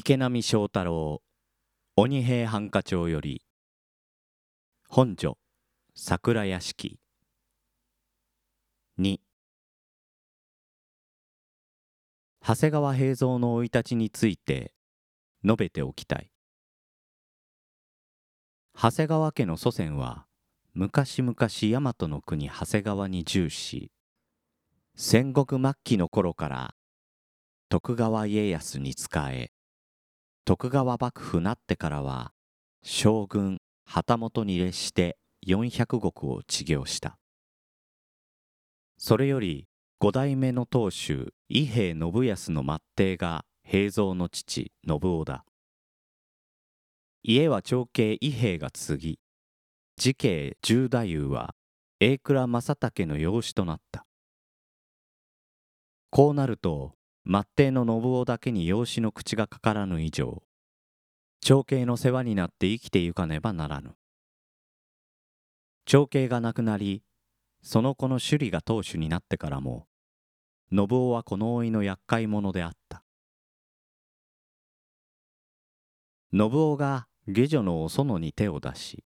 池波正太郎鬼平犯科帳より本所桜屋敷。2長谷川平蔵の生い立ちについて述べておきたい。長谷川家の祖先は昔々大和の国長谷川に住し戦国末期の頃から徳川家康に仕え徳川幕府なってからは将軍旗本に列して400石を治療した。それより五代目の当主伊兵衛信康の末弟が平蔵の父信夫だ。家は長兄伊兵衛が継ぎ次兄十太夫は榮倉正武の養子となった。こうなると末弟の信夫だけに養子の口がかからぬ以上長兄の世話になって生きてゆかねばならぬ。長兄が亡くなりその子の首里が当主になってからも信夫はこの老いの厄介者であった。信夫が下女のお園に手を出し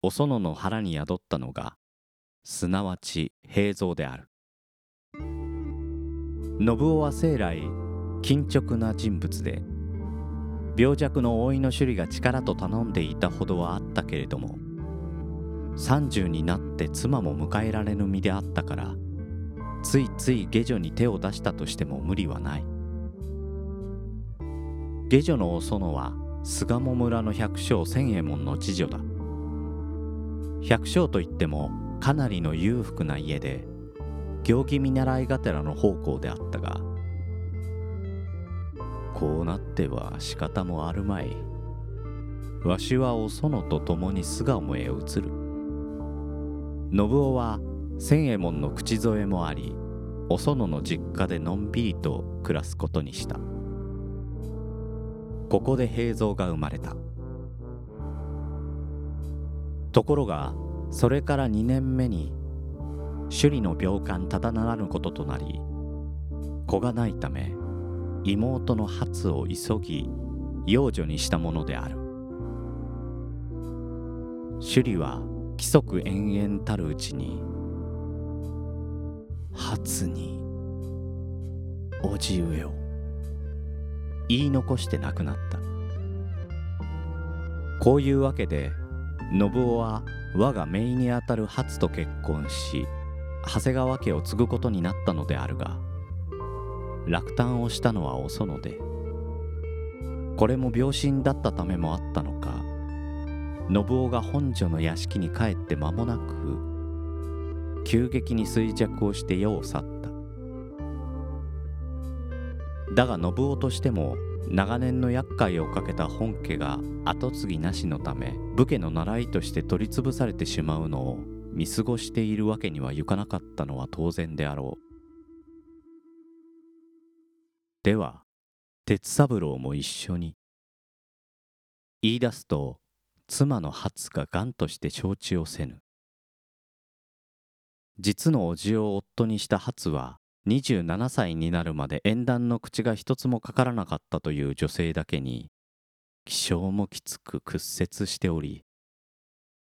お園の腹に宿ったのがすなわち平蔵である。信夫は生来緊直な人物で病弱の老いの首里が力と頼んでいたほどはあったけれども30になって妻も迎えられぬ身であったからついつい下女に手を出したとしても無理はない。下女のお園は巣鴨村の百姓千右衛門の次女だ。百姓といってもかなりの裕福な家で行儀見習いがてらの奉公であったがこうなっては仕方もあるまい。わしはお園と共に巣鴨へ移る。信夫は千右衛門の口添えもありお園の実家でのんびりと暮らすことにした。ここで平蔵が生まれた。ところがそれから2年目に首里の病患ただならぬこととなり子がないため妹の初を急ぎ養女にしたものである。首里は規則延々たるうちに初に叔父上を言い残して亡くなった。こういうわけで信夫は我が姪にあたる初と結婚し長谷川家を継ぐことになったのであるが落胆をしたのはお園でこれも病身だったためもあったのか信夫が本所の屋敷に帰って間もなく急激に衰弱をして世を去った。だが信夫としても長年の厄介をかけた本家が跡継ぎなしのため武家の習いとして取り潰されてしまうのを見過ごしているわけにはいかなかったのは当然であろう。では鉄三郎も一緒に言い出すと妻の初が癌として承知をせぬ。実の叔父を夫にした初は27歳になるまで縁談の口が一つもかからなかったという女性だけに気性もきつく屈折しており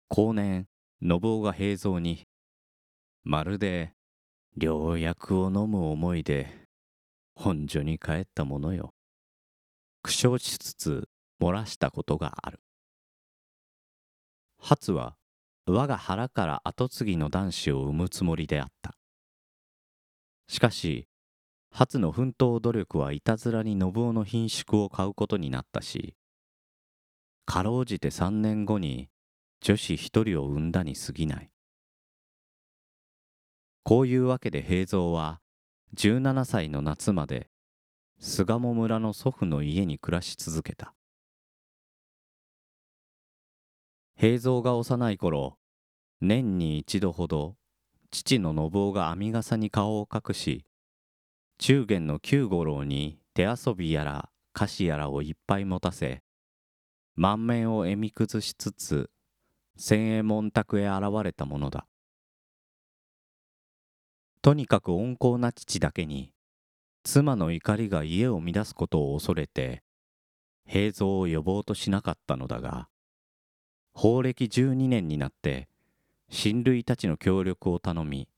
後年信夫が平蔵にまるで良薬を飲む思いで本所に帰ったものよ。苦笑しつつ漏らしたことがある。初は我が腹から跡継ぎの男子を産むつもりであった。しかし初の奮闘努力はいたずらに信夫の品縮を買うことになったしかろうじて3年後に女子一人を産んだに過ぎない。こういうわけで平蔵は17歳の夏まで巣鴨村の祖父の家に暮らし続けた。平蔵が幼い頃年に一度ほど父の信夫が編み笠に顔を隠し中元の九五郎に手遊びやら菓子やらをいっぱい持たせ満面をえみ崩しつつ千右衛門宅へ現れたものだ。とにかく温厚な父だけに妻の怒りが家を乱すことを恐れて平蔵を呼ぼうとしなかったのだが法暦12年になって親類たちの協力を頼み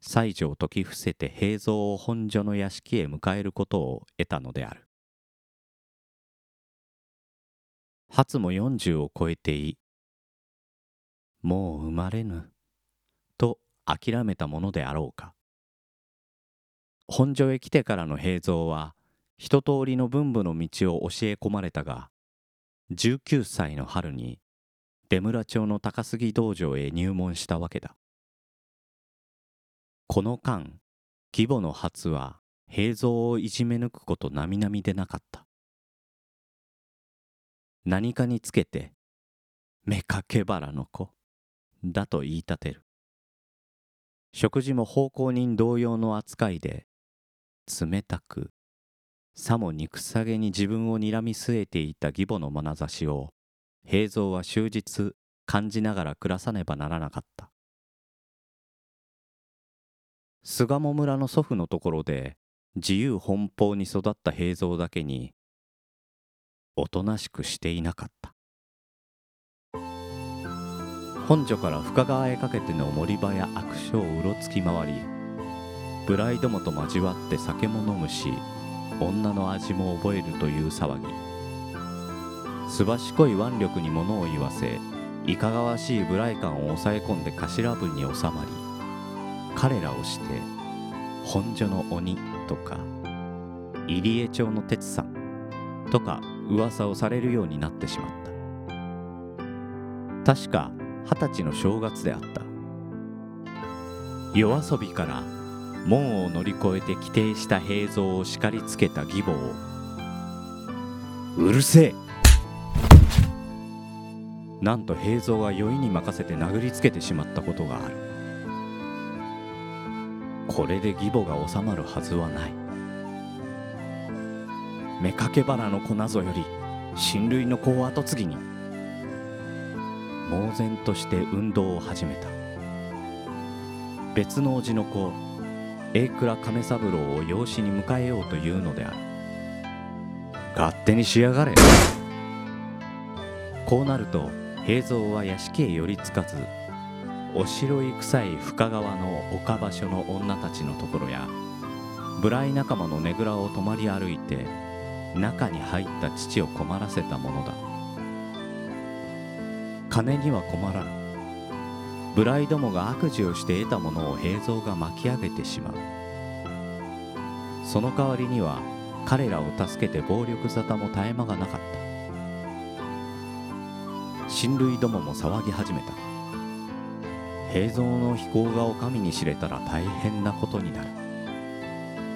西条を解き伏せて平蔵を本所の屋敷へ迎えることを得たのである。初も40を超えていもう生まれぬ。と諦めたものであろうか。本所へ来てからの平蔵は一通りの文武の道を教え込まれたが19歳の春に出村町の高杉道場へ入門したわけだ。この間義母の初は平蔵をいじめ抜くこと並々でなかった。何かにつけて目かけ腹の子。だと言い立てる。食事も奉公人同様の扱いで冷たくさも憎さげに自分を睨み据えていた義母の眼差しを平蔵は終日感じながら暮らさねばならなかった。巣鴨村の祖父のところで自由奔放に育った平蔵だけにおとなしくしていなかった。本所から深川へかけての森場や悪所をうろつき回りブライどもと交わって酒も飲むし女の味も覚えるという騒ぎ。すばしこい腕力に物を言わせいかがわしい無頼感を抑え込んで頭文に収まり彼らをして本所の鬼とか入江町の鉄さんとか噂をされるようになってしまった。確か二十歳の正月であった。夜遊びから門を乗り越えて規定した平蔵を叱りつけた義母を。うるせえ。なんと平蔵が酔いに任せて殴りつけてしまったことがある。これで義母が収まるはずはない。目かけ花の粉ぞより親類の子を後継ぎに。猛然として運動を始めた。別の叔父の子榮倉亀三郎を養子に迎えようというのである。勝手にしやがれ。こうなると平蔵は屋敷へ寄りつかずお城い臭い深川の岡場所の女たちのところや無頼仲間のねぐらを泊まり歩いて中に入った父を困らせたものだ。金には困らぬ無頼どもが悪事をして得たものを平蔵が巻き上げてしまう。その代わりには彼らを助けて暴力沙汰も絶え間がなかった。親類どもも騒ぎ始めた。平蔵の飛行がお上に知れたら大変なことになる。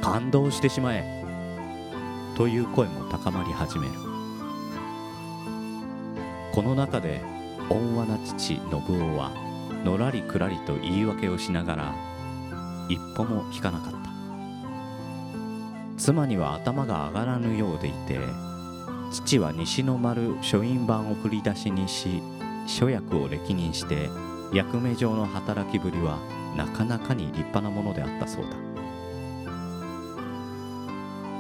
感動してしまえ。という声も高まり始める。この中で温和な父信夫はのらりくらりと言い訳をしながら一歩も引かなかった。妻には頭が上がらぬようでいて父は西の丸書院版を振り出しにし諸役を歴任して役目上の働きぶりはなかなかに立派なものであったそうだ。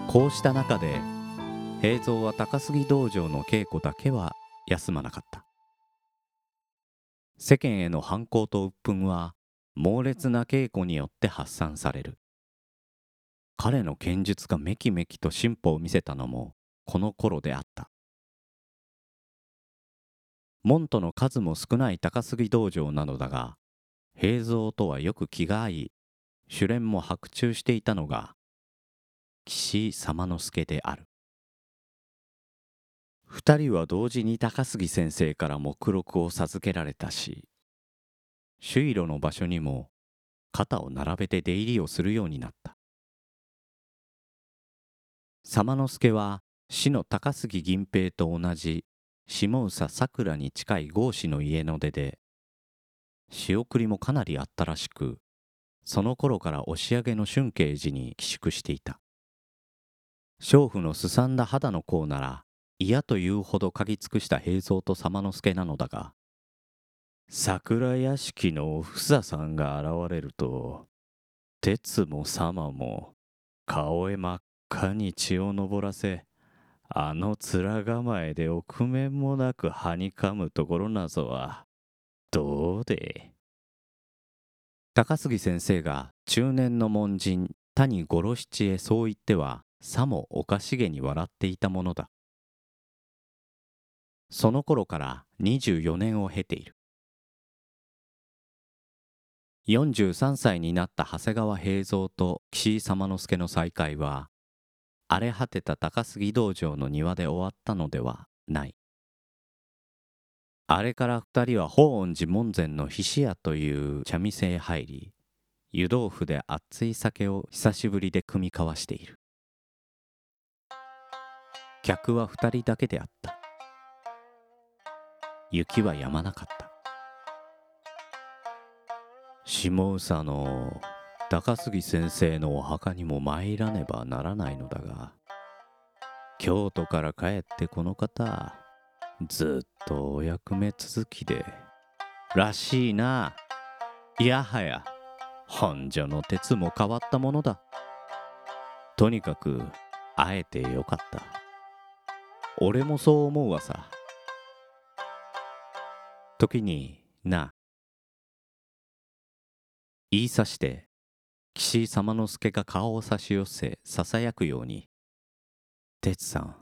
こうした中で平蔵は高杉道場の稽古だけは休まなかった。世間への反抗と鬱憤は猛烈な稽古によって発散される。彼の剣術がめきめきと進歩を見せたのもこの頃であった。門徒の数も少ない高杉道場なのだが平蔵とはよく気が合い主練も白昼していたのが岸井様之助である。二人は同時に高杉先生から目録を授けられたし朱色の場所にも肩を並べて出入りをするようになった。様之助は死の高杉銀平と同じ下総さくらに近い郷士の家の出で仕送りもかなりあったらしくその頃から押上の春慶寺に寄宿していた。娼婦のすさんだ肌の甲なら嫌というほど嗅ぎ尽くした平蔵と様之助なのだが桜屋敷のおふささんが現れると鉄も様も顔へ真っ赤に血を昇らせあの面構えで臆面もなくはにかむところなぞはどうで？高杉先生が中年の門人谷五郎七へそう言ってはさもおかしげに笑っていたものだ。その頃から24年を経ている。43歳になった長谷川平蔵と岸井様之助の再会は荒れ果てた高杉道場の庭で終わったのではない。あれから二人は法恩寺門前の菱屋という茶店へ入り湯豆腐で熱い酒を久しぶりで酌み交わしている。客は二人だけであった。雪は止まなかった。下総の高杉先生のお墓にも参らねばならないのだが京都から帰ってこの方ずっとお役目続きでらしいな。いやはや本所の鉄も変わったものだ。とにかく会えてよかった。俺もそう思うわさ。時にな言いさして岸井様之助が顔を差し寄せささやくように「哲さん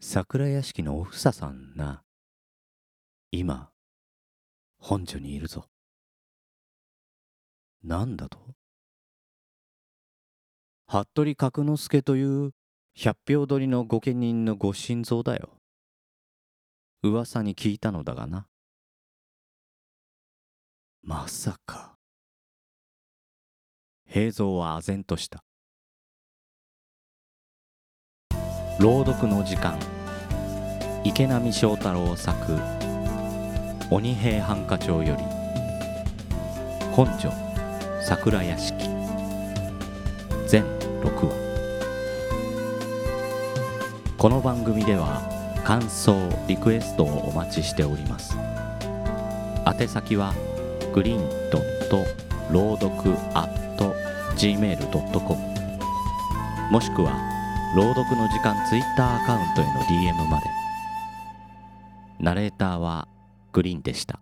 桜屋敷のおふささんな今本所にいるぞ」なんだと？服部角之助という百票取りの御家人のご心臓だよ。噂に聞いたのだがな。まさか。平蔵は唖然とした。朗読の時間。池波正太郎作「鬼平犯科帳」より。本所桜屋敷。全6話この番組では感想リクエストをお待ちしております。宛先は「グリーンドット朗読 gmail.com もしくは朗読の時間ツイッターアカウントへの DM まで。ナレーターはグリーンでした。